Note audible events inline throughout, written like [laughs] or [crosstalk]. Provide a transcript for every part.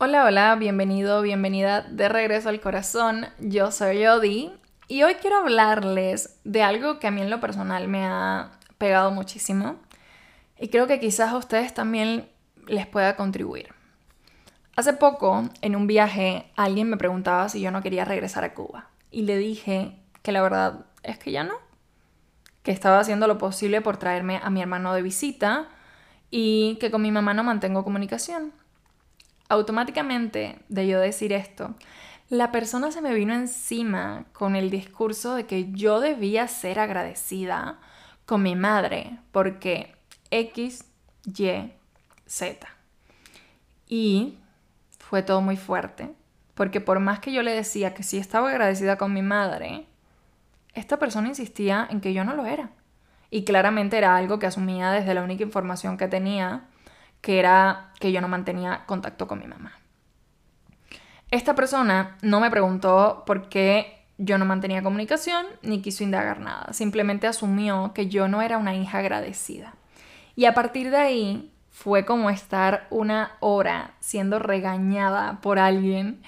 Hola, hola, bienvenido, bienvenida de regreso al corazón. Yo soy Odi y hoy quiero hablarles de algo que a mí en lo personal me ha pegado muchísimo y creo que quizás a ustedes también les pueda contribuir. Hace poco, en un viaje, alguien me preguntaba si yo no quería regresar a Cuba y le dije que la verdad es que ya no, que estaba haciendo lo posible por traerme a mi hermano de visita y que con mi mamá no mantengo comunicación automáticamente de yo decir esto, la persona se me vino encima con el discurso de que yo debía ser agradecida con mi madre porque X, Y, Z. Y fue todo muy fuerte, porque por más que yo le decía que sí estaba agradecida con mi madre, esta persona insistía en que yo no lo era. Y claramente era algo que asumía desde la única información que tenía que era que yo no mantenía contacto con mi mamá. Esta persona no me preguntó por qué yo no mantenía comunicación ni quiso indagar nada, simplemente asumió que yo no era una hija agradecida. Y a partir de ahí fue como estar una hora siendo regañada por alguien.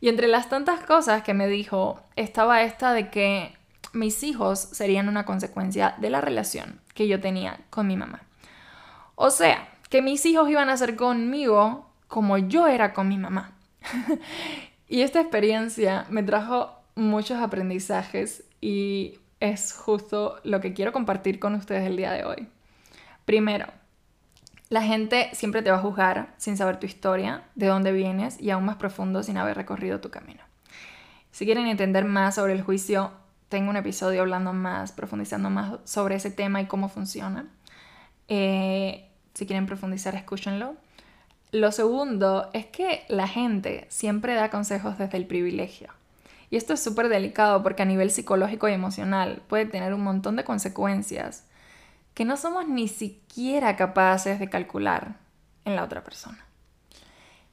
Y entre las tantas cosas que me dijo estaba esta de que mis hijos serían una consecuencia de la relación que yo tenía con mi mamá. O sea, que mis hijos iban a ser conmigo como yo era con mi mamá. [laughs] y esta experiencia me trajo muchos aprendizajes y es justo lo que quiero compartir con ustedes el día de hoy. Primero, la gente siempre te va a juzgar sin saber tu historia, de dónde vienes y aún más profundo sin haber recorrido tu camino. Si quieren entender más sobre el juicio, tengo un episodio hablando más, profundizando más sobre ese tema y cómo funciona. Eh, si quieren profundizar, escúchenlo. Lo segundo es que la gente siempre da consejos desde el privilegio. Y esto es súper delicado porque a nivel psicológico y emocional puede tener un montón de consecuencias que no somos ni siquiera capaces de calcular en la otra persona.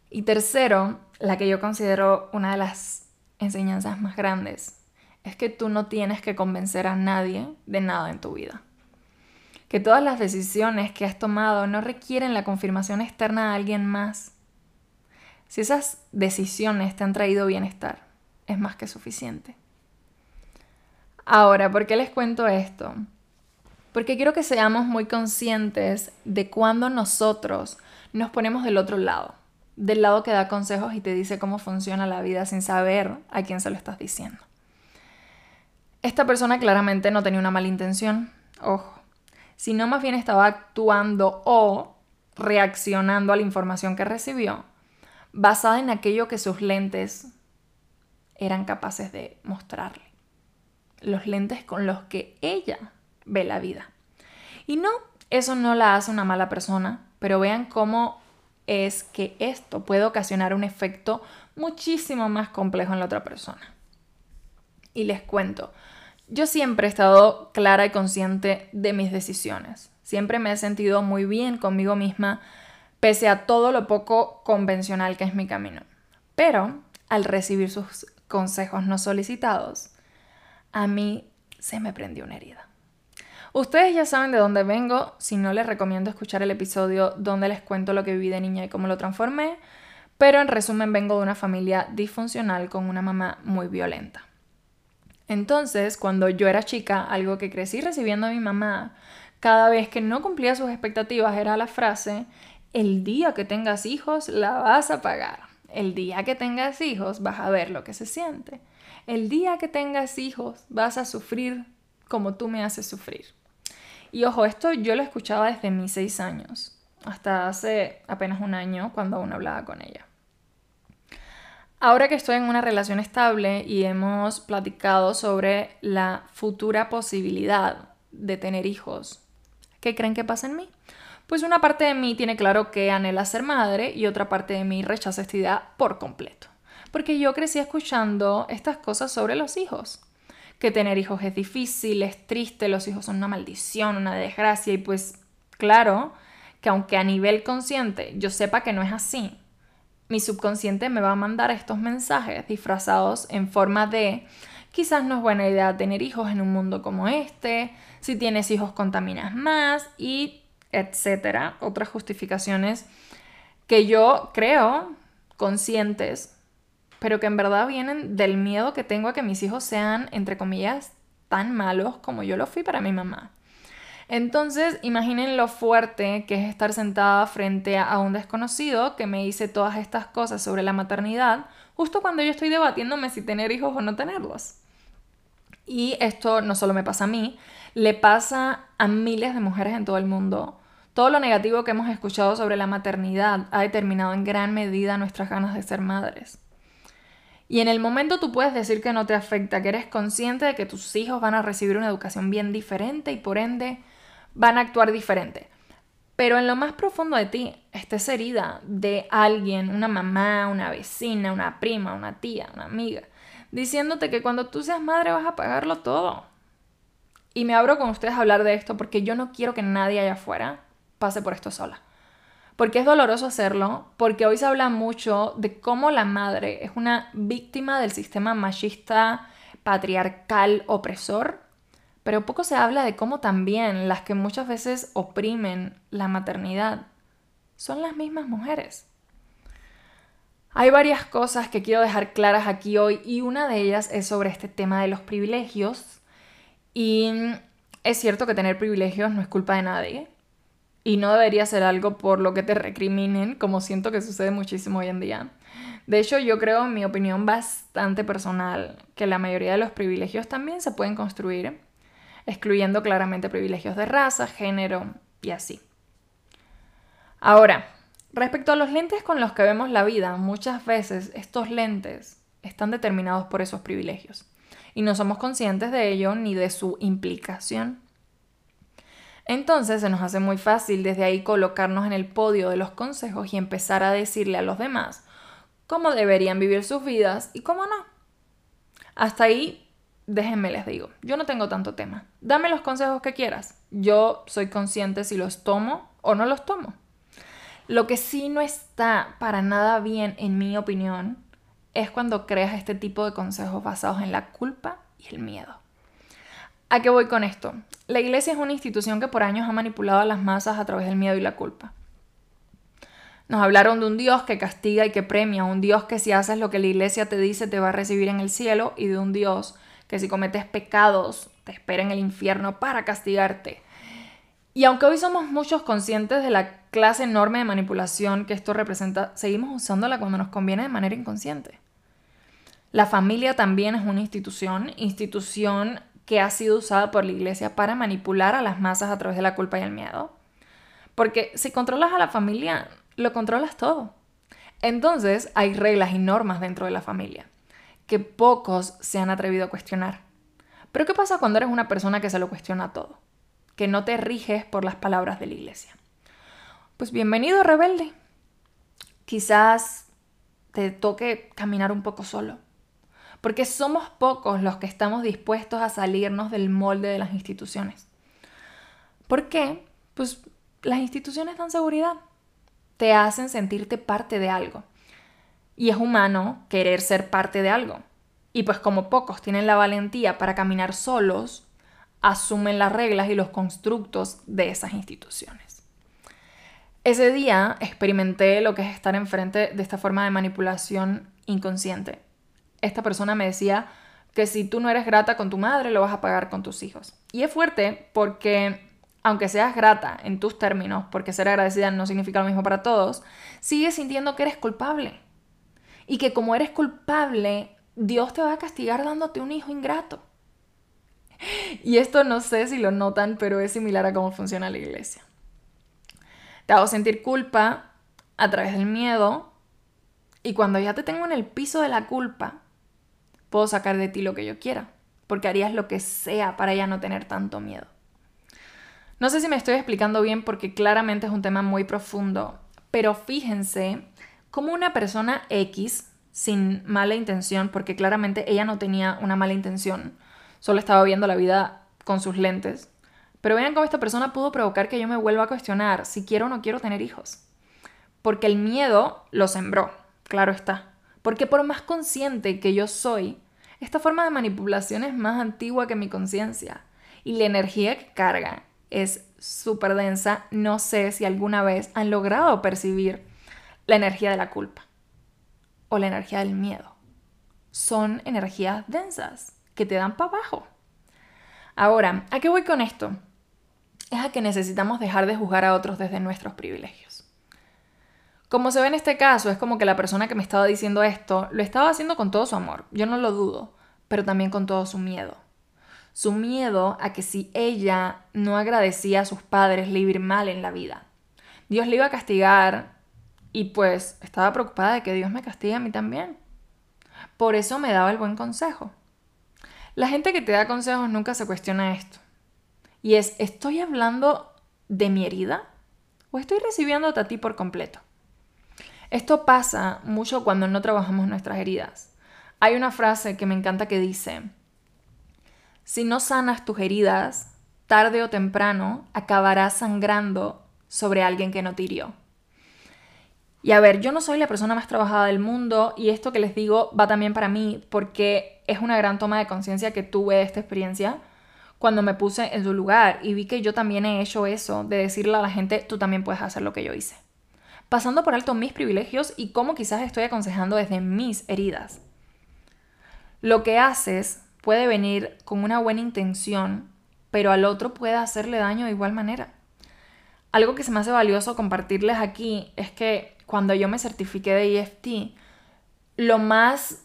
Y tercero, la que yo considero una de las enseñanzas más grandes, es que tú no tienes que convencer a nadie de nada en tu vida que todas las decisiones que has tomado no requieren la confirmación externa de alguien más. Si esas decisiones te han traído bienestar, es más que suficiente. Ahora, ¿por qué les cuento esto? Porque quiero que seamos muy conscientes de cuando nosotros nos ponemos del otro lado, del lado que da consejos y te dice cómo funciona la vida sin saber a quién se lo estás diciendo. Esta persona claramente no tenía una mala intención, ojo, sino más bien estaba actuando o reaccionando a la información que recibió basada en aquello que sus lentes eran capaces de mostrarle. Los lentes con los que ella ve la vida. Y no, eso no la hace una mala persona, pero vean cómo es que esto puede ocasionar un efecto muchísimo más complejo en la otra persona. Y les cuento, yo siempre he estado clara y consciente de mis decisiones. Siempre me he sentido muy bien conmigo misma, pese a todo lo poco convencional que es mi camino. Pero al recibir sus consejos no solicitados, a mí se me prendió una herida. Ustedes ya saben de dónde vengo, si no les recomiendo escuchar el episodio donde les cuento lo que viví de niña y cómo lo transformé, pero en resumen vengo de una familia disfuncional con una mamá muy violenta. Entonces, cuando yo era chica, algo que crecí recibiendo a mi mamá, cada vez que no cumplía sus expectativas era la frase, el día que tengas hijos la vas a pagar. El día que tengas hijos vas a ver lo que se siente. El día que tengas hijos vas a sufrir como tú me haces sufrir. Y ojo, esto yo lo escuchaba desde mis seis años, hasta hace apenas un año cuando aún hablaba con ella. Ahora que estoy en una relación estable y hemos platicado sobre la futura posibilidad de tener hijos, ¿qué creen que pasa en mí? Pues una parte de mí tiene claro que anhela ser madre y otra parte de mí rechaza esta idea por completo. Porque yo crecí escuchando estas cosas sobre los hijos. Que tener hijos es difícil, es triste, los hijos son una maldición, una desgracia y pues claro que aunque a nivel consciente yo sepa que no es así, mi subconsciente me va a mandar estos mensajes disfrazados en forma de quizás no es buena idea tener hijos en un mundo como este, si tienes hijos contaminas más y etcétera, otras justificaciones que yo creo conscientes, pero que en verdad vienen del miedo que tengo a que mis hijos sean, entre comillas, tan malos como yo lo fui para mi mamá. Entonces, imaginen lo fuerte que es estar sentada frente a un desconocido que me dice todas estas cosas sobre la maternidad, justo cuando yo estoy debatiéndome si tener hijos o no tenerlos. Y esto no solo me pasa a mí, le pasa a miles de mujeres en todo el mundo. Todo lo negativo que hemos escuchado sobre la maternidad ha determinado en gran medida nuestras ganas de ser madres. Y en el momento tú puedes decir que no te afecta, que eres consciente de que tus hijos van a recibir una educación bien diferente y por ende van a actuar diferente. Pero en lo más profundo de ti está herida de alguien, una mamá, una vecina, una prima, una tía, una amiga, diciéndote que cuando tú seas madre vas a pagarlo todo. Y me abro con ustedes a hablar de esto porque yo no quiero que nadie allá afuera pase por esto sola. Porque es doloroso hacerlo, porque hoy se habla mucho de cómo la madre es una víctima del sistema machista, patriarcal, opresor, pero poco se habla de cómo también las que muchas veces oprimen la maternidad son las mismas mujeres. Hay varias cosas que quiero dejar claras aquí hoy y una de ellas es sobre este tema de los privilegios. Y es cierto que tener privilegios no es culpa de nadie y no debería ser algo por lo que te recriminen, como siento que sucede muchísimo hoy en día. De hecho, yo creo, en mi opinión bastante personal, que la mayoría de los privilegios también se pueden construir excluyendo claramente privilegios de raza, género y así. Ahora, respecto a los lentes con los que vemos la vida, muchas veces estos lentes están determinados por esos privilegios y no somos conscientes de ello ni de su implicación. Entonces se nos hace muy fácil desde ahí colocarnos en el podio de los consejos y empezar a decirle a los demás cómo deberían vivir sus vidas y cómo no. Hasta ahí déjenme les digo, yo no tengo tanto tema. Dame los consejos que quieras. Yo soy consciente si los tomo o no los tomo. Lo que sí no está para nada bien, en mi opinión, es cuando creas este tipo de consejos basados en la culpa y el miedo. ¿A qué voy con esto? La iglesia es una institución que por años ha manipulado a las masas a través del miedo y la culpa. Nos hablaron de un Dios que castiga y que premia, un Dios que si haces lo que la iglesia te dice te va a recibir en el cielo y de un Dios que si cometes pecados te espera en el infierno para castigarte. Y aunque hoy somos muchos conscientes de la clase enorme de manipulación que esto representa, seguimos usándola cuando nos conviene de manera inconsciente. La familia también es una institución, institución que ha sido usada por la iglesia para manipular a las masas a través de la culpa y el miedo. Porque si controlas a la familia, lo controlas todo. Entonces hay reglas y normas dentro de la familia que pocos se han atrevido a cuestionar. Pero ¿qué pasa cuando eres una persona que se lo cuestiona todo? Que no te riges por las palabras de la iglesia. Pues bienvenido rebelde. Quizás te toque caminar un poco solo. Porque somos pocos los que estamos dispuestos a salirnos del molde de las instituciones. ¿Por qué? Pues las instituciones dan seguridad. Te hacen sentirte parte de algo. Y es humano querer ser parte de algo. Y pues como pocos tienen la valentía para caminar solos, asumen las reglas y los constructos de esas instituciones. Ese día experimenté lo que es estar enfrente de esta forma de manipulación inconsciente. Esta persona me decía que si tú no eres grata con tu madre, lo vas a pagar con tus hijos. Y es fuerte porque aunque seas grata en tus términos, porque ser agradecida no significa lo mismo para todos, sigues sintiendo que eres culpable y que como eres culpable, Dios te va a castigar dándote un hijo ingrato. Y esto no sé si lo notan, pero es similar a cómo funciona la iglesia. Te hago sentir culpa a través del miedo y cuando ya te tengo en el piso de la culpa, puedo sacar de ti lo que yo quiera, porque harías lo que sea para ya no tener tanto miedo. No sé si me estoy explicando bien porque claramente es un tema muy profundo, pero fíjense como una persona X, sin mala intención, porque claramente ella no tenía una mala intención, solo estaba viendo la vida con sus lentes. Pero vean cómo esta persona pudo provocar que yo me vuelva a cuestionar si quiero o no quiero tener hijos. Porque el miedo lo sembró, claro está. Porque por más consciente que yo soy, esta forma de manipulación es más antigua que mi conciencia. Y la energía que carga es súper densa. No sé si alguna vez han logrado percibir la energía de la culpa. o la energía del miedo. Son energías densas que te dan para abajo. Ahora, ¿a qué voy con esto? Es a que necesitamos dejar de juzgar a otros desde nuestros privilegios. Como se ve en este caso, es como que la persona que me estaba diciendo esto lo estaba haciendo con todo su amor, yo no lo dudo, pero también con todo su miedo. Su miedo a que si ella no agradecía a sus padres le iba ir mal en la vida. Dios le iba a castigar y pues estaba preocupada de que Dios me castigue a mí también. Por eso me daba el buen consejo. La gente que te da consejos nunca se cuestiona esto. Y es, ¿estoy hablando de mi herida? ¿O estoy recibiéndote a ti por completo? Esto pasa mucho cuando no trabajamos nuestras heridas. Hay una frase que me encanta que dice, si no sanas tus heridas, tarde o temprano acabarás sangrando sobre alguien que no te hirió. Y a ver, yo no soy la persona más trabajada del mundo y esto que les digo va también para mí porque es una gran toma de conciencia que tuve de esta experiencia cuando me puse en su lugar y vi que yo también he hecho eso de decirle a la gente, tú también puedes hacer lo que yo hice. Pasando por alto mis privilegios y cómo quizás estoy aconsejando desde mis heridas. Lo que haces puede venir con una buena intención, pero al otro puede hacerle daño de igual manera. Algo que se me hace valioso compartirles aquí es que cuando yo me certifiqué de EFT, lo más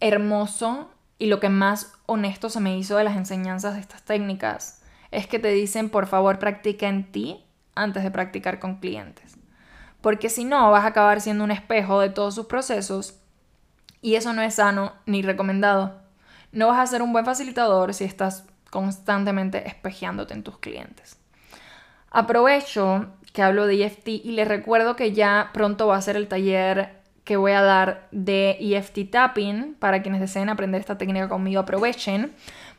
hermoso y lo que más honesto se me hizo de las enseñanzas de estas técnicas es que te dicen, por favor, practica en ti antes de practicar con clientes. Porque si no, vas a acabar siendo un espejo de todos sus procesos y eso no es sano ni recomendado. No vas a ser un buen facilitador si estás constantemente espejeándote en tus clientes. Aprovecho que hablo de EFT y les recuerdo que ya pronto va a ser el taller que voy a dar de EFT Tapping para quienes deseen aprender esta técnica conmigo aprovechen.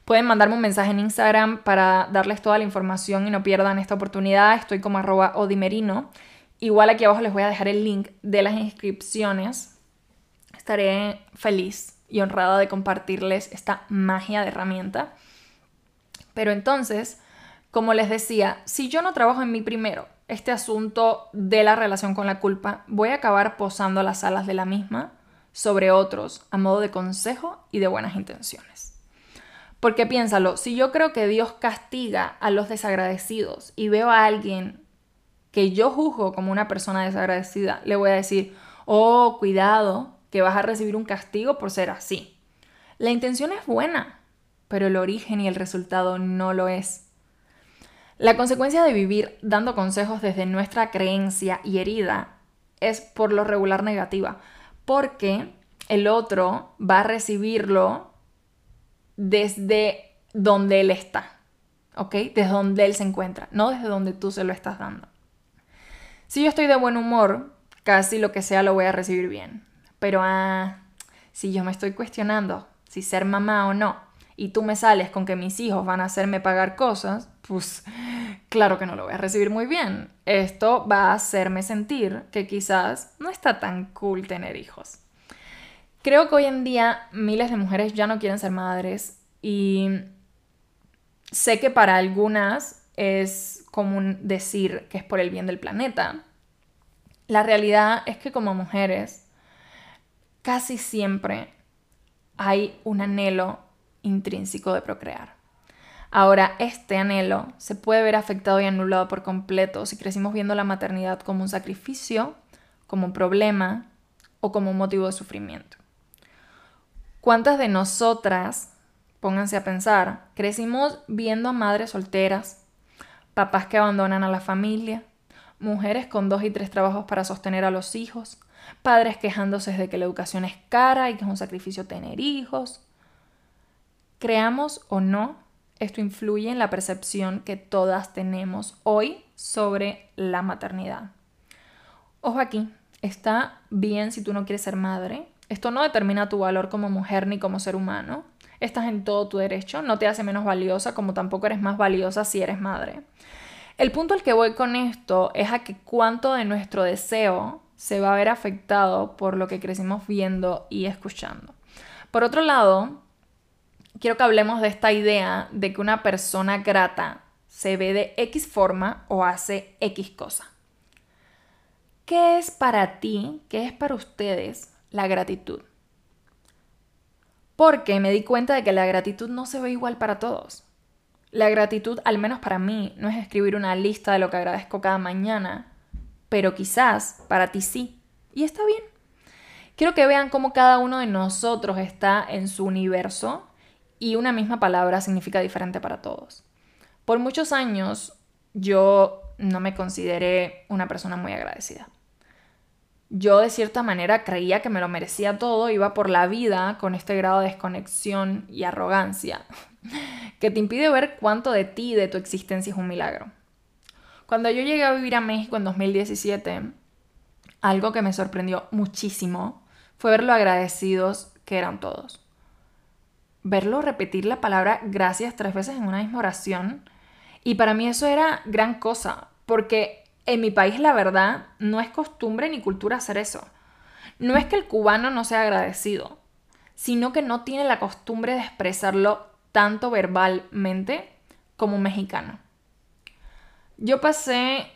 Pueden mandarme un mensaje en Instagram para darles toda la información y no pierdan esta oportunidad. Estoy como arroba odimerino. Igual aquí abajo les voy a dejar el link de las inscripciones. Estaré feliz y honrada de compartirles esta magia de herramienta. Pero entonces, como les decía, si yo no trabajo en mí primero, este asunto de la relación con la culpa, voy a acabar posando las alas de la misma sobre otros a modo de consejo y de buenas intenciones. Porque piénsalo, si yo creo que Dios castiga a los desagradecidos y veo a alguien que yo juzgo como una persona desagradecida, le voy a decir, oh, cuidado, que vas a recibir un castigo por ser así. La intención es buena, pero el origen y el resultado no lo es. La consecuencia de vivir dando consejos desde nuestra creencia y herida es por lo regular negativa, porque el otro va a recibirlo desde donde él está, ¿ok? Desde donde él se encuentra, no desde donde tú se lo estás dando. Si yo estoy de buen humor, casi lo que sea lo voy a recibir bien. Pero ah, si yo me estoy cuestionando si ser mamá o no, y tú me sales con que mis hijos van a hacerme pagar cosas, pues claro que no lo voy a recibir muy bien. Esto va a hacerme sentir que quizás no está tan cool tener hijos. Creo que hoy en día miles de mujeres ya no quieren ser madres y sé que para algunas es común decir que es por el bien del planeta. La realidad es que como mujeres casi siempre hay un anhelo intrínseco de procrear. Ahora, este anhelo se puede ver afectado y anulado por completo si crecimos viendo la maternidad como un sacrificio, como un problema o como un motivo de sufrimiento. ¿Cuántas de nosotras, pónganse a pensar, crecimos viendo a madres solteras, papás que abandonan a la familia, mujeres con dos y tres trabajos para sostener a los hijos, padres quejándose de que la educación es cara y que es un sacrificio tener hijos, Creamos o no, esto influye en la percepción que todas tenemos hoy sobre la maternidad. Ojo aquí, está bien si tú no quieres ser madre. Esto no determina tu valor como mujer ni como ser humano. Estás en todo tu derecho, no te hace menos valiosa como tampoco eres más valiosa si eres madre. El punto al que voy con esto es a que cuánto de nuestro deseo se va a ver afectado por lo que crecimos viendo y escuchando. Por otro lado, quiero que hablemos de esta idea de que una persona grata se ve de X forma o hace X cosa. ¿Qué es para ti, qué es para ustedes la gratitud. Porque me di cuenta de que la gratitud no se ve igual para todos. La gratitud, al menos para mí, no es escribir una lista de lo que agradezco cada mañana, pero quizás para ti sí. Y está bien. Quiero que vean cómo cada uno de nosotros está en su universo y una misma palabra significa diferente para todos. Por muchos años yo no me consideré una persona muy agradecida. Yo de cierta manera creía que me lo merecía todo, iba por la vida con este grado de desconexión y arrogancia [laughs] que te impide ver cuánto de ti de tu existencia es un milagro. Cuando yo llegué a vivir a México en 2017, algo que me sorprendió muchísimo fue ver lo agradecidos que eran todos. Verlo repetir la palabra gracias tres veces en una misma oración. Y para mí eso era gran cosa, porque en mi país la verdad no es costumbre ni cultura hacer eso. No es que el cubano no sea agradecido, sino que no tiene la costumbre de expresarlo tanto verbalmente como un mexicano. Yo pasé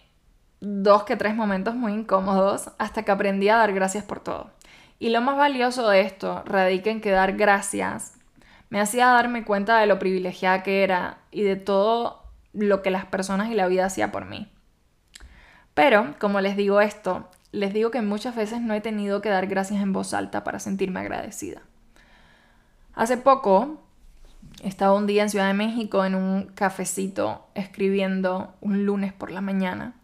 dos que tres momentos muy incómodos hasta que aprendí a dar gracias por todo. Y lo más valioso de esto radica en que dar gracias me hacía darme cuenta de lo privilegiada que era y de todo lo que las personas y la vida hacía por mí. Pero, como les digo esto, les digo que muchas veces no he tenido que dar gracias en voz alta para sentirme agradecida. Hace poco estaba un día en Ciudad de México en un cafecito escribiendo un lunes por la mañana.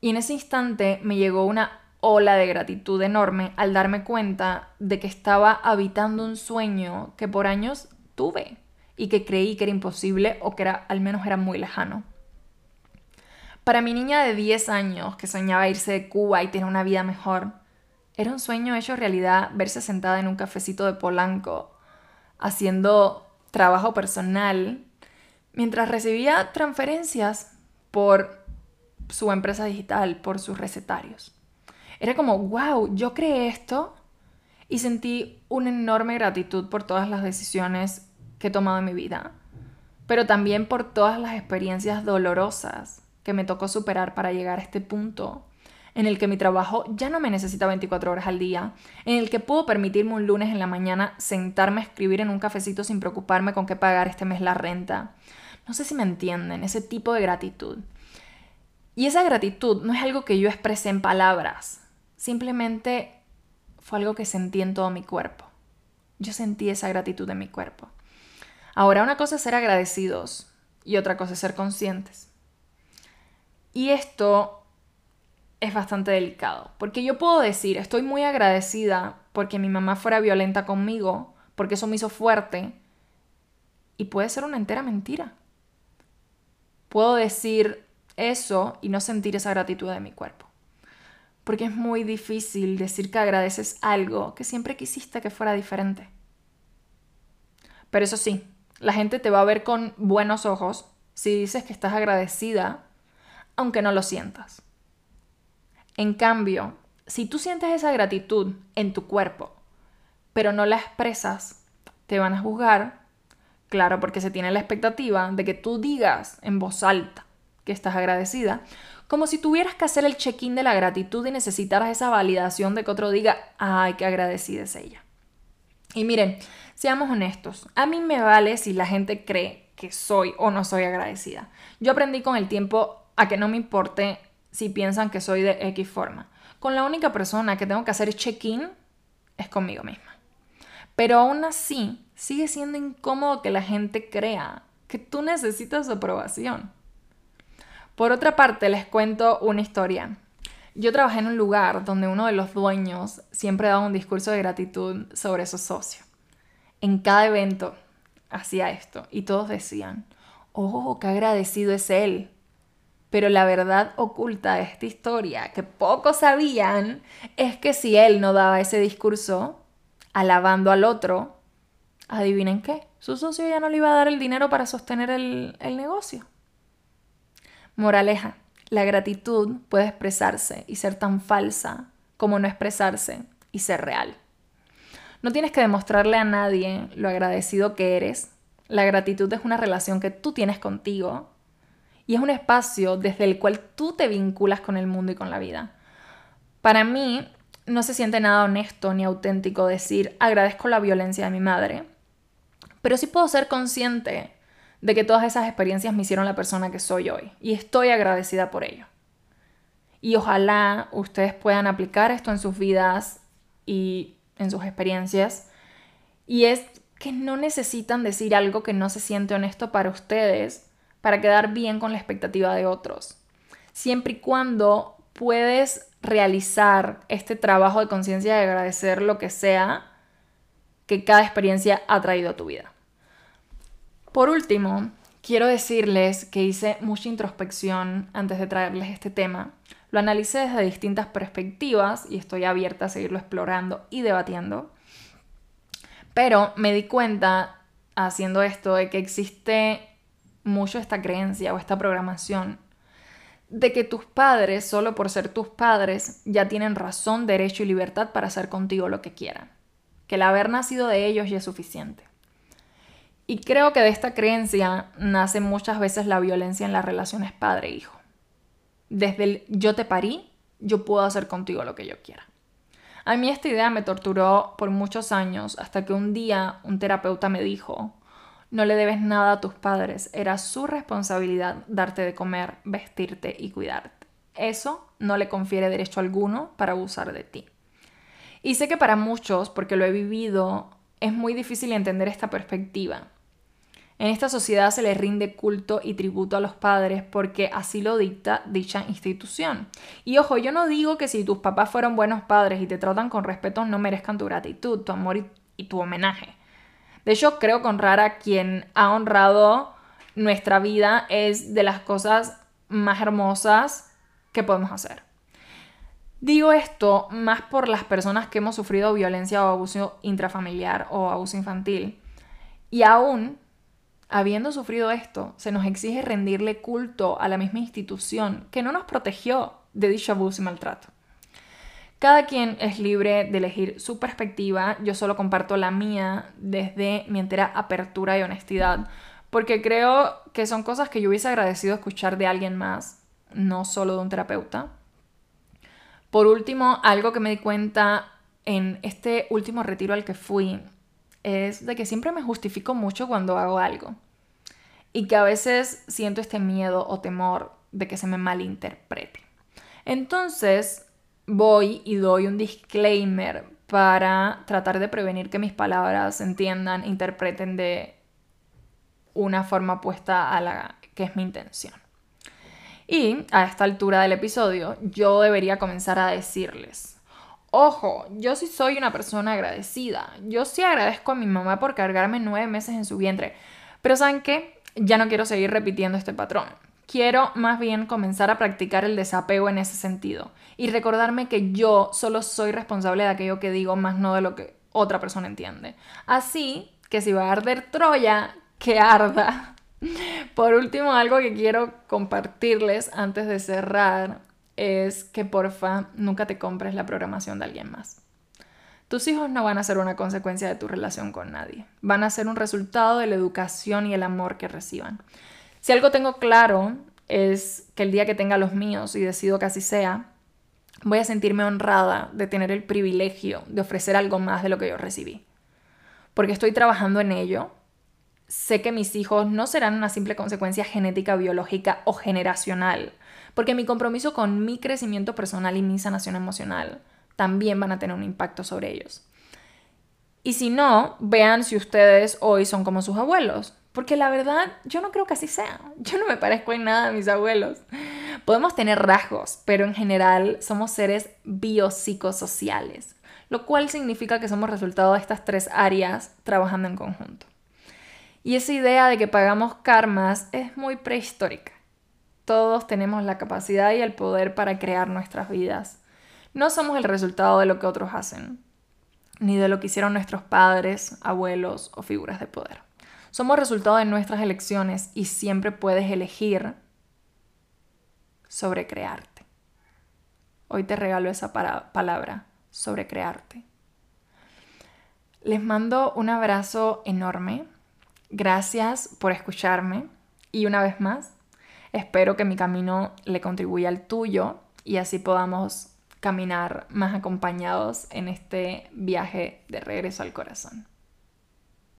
Y en ese instante me llegó una ola de gratitud enorme al darme cuenta de que estaba habitando un sueño que por años tuve y que creí que era imposible o que era, al menos era muy lejano. Para mi niña de 10 años que soñaba irse de Cuba y tener una vida mejor, era un sueño hecho realidad verse sentada en un cafecito de Polanco haciendo trabajo personal mientras recibía transferencias por su empresa digital, por sus recetarios. Era como, wow, yo creé esto y sentí una enorme gratitud por todas las decisiones que he tomado en mi vida, pero también por todas las experiencias dolorosas que me tocó superar para llegar a este punto en el que mi trabajo ya no me necesita 24 horas al día, en el que puedo permitirme un lunes en la mañana sentarme a escribir en un cafecito sin preocuparme con qué pagar este mes la renta. No sé si me entienden, ese tipo de gratitud. Y esa gratitud no es algo que yo expresé en palabras, simplemente fue algo que sentí en todo mi cuerpo. Yo sentí esa gratitud en mi cuerpo. Ahora, una cosa es ser agradecidos y otra cosa es ser conscientes. Y esto es bastante delicado. Porque yo puedo decir, estoy muy agradecida porque mi mamá fuera violenta conmigo, porque eso me hizo fuerte. Y puede ser una entera mentira. Puedo decir eso y no sentir esa gratitud de mi cuerpo. Porque es muy difícil decir que agradeces algo que siempre quisiste que fuera diferente. Pero eso sí, la gente te va a ver con buenos ojos si dices que estás agradecida, aunque no lo sientas. En cambio, si tú sientes esa gratitud en tu cuerpo, pero no la expresas, te van a juzgar, claro, porque se tiene la expectativa de que tú digas en voz alta que estás agradecida, como si tuvieras que hacer el check-in de la gratitud y necesitaras esa validación de que otro diga, ay, qué agradecida es ella. Y miren, seamos honestos, a mí me vale si la gente cree que soy o no soy agradecida. Yo aprendí con el tiempo a que no me importe si piensan que soy de X forma. Con la única persona que tengo que hacer check-in es conmigo misma. Pero aún así, sigue siendo incómodo que la gente crea que tú necesitas su aprobación. Por otra parte, les cuento una historia. Yo trabajé en un lugar donde uno de los dueños siempre daba un discurso de gratitud sobre su socio. En cada evento hacía esto y todos decían, oh, qué agradecido es él. Pero la verdad oculta de esta historia, que pocos sabían, es que si él no daba ese discurso, alabando al otro, adivinen qué, su socio ya no le iba a dar el dinero para sostener el, el negocio. Moraleja, la gratitud puede expresarse y ser tan falsa como no expresarse y ser real. No tienes que demostrarle a nadie lo agradecido que eres. La gratitud es una relación que tú tienes contigo y es un espacio desde el cual tú te vinculas con el mundo y con la vida. Para mí, no se siente nada honesto ni auténtico decir agradezco la violencia de mi madre, pero sí puedo ser consciente de que todas esas experiencias me hicieron la persona que soy hoy y estoy agradecida por ello. Y ojalá ustedes puedan aplicar esto en sus vidas y en sus experiencias. Y es que no necesitan decir algo que no se siente honesto para ustedes para quedar bien con la expectativa de otros. Siempre y cuando puedes realizar este trabajo de conciencia de agradecer lo que sea que cada experiencia ha traído a tu vida. Por último, quiero decirles que hice mucha introspección antes de traerles este tema. Lo analicé desde distintas perspectivas y estoy abierta a seguirlo explorando y debatiendo. Pero me di cuenta haciendo esto de que existe mucho esta creencia o esta programación de que tus padres, solo por ser tus padres, ya tienen razón, derecho y libertad para hacer contigo lo que quieran. Que el haber nacido de ellos ya es suficiente. Y creo que de esta creencia nace muchas veces la violencia en las relaciones padre-hijo. Desde el yo te parí, yo puedo hacer contigo lo que yo quiera. A mí esta idea me torturó por muchos años hasta que un día un terapeuta me dijo, no le debes nada a tus padres, era su responsabilidad darte de comer, vestirte y cuidarte. Eso no le confiere derecho alguno para abusar de ti. Y sé que para muchos, porque lo he vivido, es muy difícil entender esta perspectiva. En esta sociedad se le rinde culto y tributo a los padres porque así lo dicta dicha institución. Y ojo, yo no digo que si tus papás fueron buenos padres y te tratan con respeto no merezcan tu gratitud, tu amor y, tu homenaje. De hecho, creo que honrar a quien ha honrado nuestra vida es de las cosas más hermosas que podemos hacer. Digo esto más por las personas que hemos sufrido violencia o abuso intrafamiliar o abuso infantil. Y aún, habiendo sufrido esto, se nos exige rendirle culto a la misma institución que no nos protegió de dicho abuso y maltrato. Cada quien es libre de elegir su perspectiva, yo solo comparto la mía desde mi entera apertura y honestidad, porque creo que son cosas que yo hubiese agradecido escuchar de alguien más, no solo de un terapeuta. Por último, algo que me di cuenta en este último retiro al que fui es de que siempre me justifico mucho cuando hago algo y que a veces siento este miedo o temor de que se me malinterprete. Entonces, voy y doy un disclaimer para tratar de prevenir que mis palabras se entiendan, interpreten de una forma opuesta a la que es mi intención. Y a esta altura del episodio, yo debería comenzar a decirles, ojo, yo sí soy una persona agradecida, yo sí agradezco a mi mamá por cargarme nueve meses en su vientre, pero ¿saben qué? Ya no quiero seguir repitiendo este patrón. Quiero más bien comenzar a practicar el desapego en ese sentido y recordarme que yo solo soy responsable de aquello que digo, más no de lo que otra persona entiende. Así que si va a arder Troya, que arda. [laughs] Por último, algo que quiero compartirles antes de cerrar es que porfa nunca te compres la programación de alguien más. Tus hijos no van a ser una consecuencia de tu relación con nadie, van a ser un resultado de la educación y el amor que reciban. Si algo tengo claro es que el día que tenga los míos y decido que así sea, voy a sentirme honrada de tener el privilegio de ofrecer algo más de lo que yo recibí. Porque estoy trabajando en ello. Sé que mis hijos no serán una simple consecuencia genética, biológica o generacional, porque mi compromiso con mi crecimiento personal y mi sanación emocional también van a tener un impacto sobre ellos. Y si no, vean si ustedes hoy son como sus abuelos, porque la verdad, yo no creo que así sea. Yo no me parezco en nada a mis abuelos. Podemos tener rasgos, pero en general somos seres biopsicosociales, lo cual significa que somos resultado de estas tres áreas trabajando en conjunto. Y esa idea de que pagamos karmas es muy prehistórica. Todos tenemos la capacidad y el poder para crear nuestras vidas. No somos el resultado de lo que otros hacen, ni de lo que hicieron nuestros padres, abuelos o figuras de poder. Somos resultado de nuestras elecciones y siempre puedes elegir sobre crearte. Hoy te regalo esa palabra, sobre crearte. Les mando un abrazo enorme. Gracias por escucharme. Y una vez más, Espero que mi camino le contribuya al tuyo y así podamos caminar más acompañados en este viaje de regreso al corazón.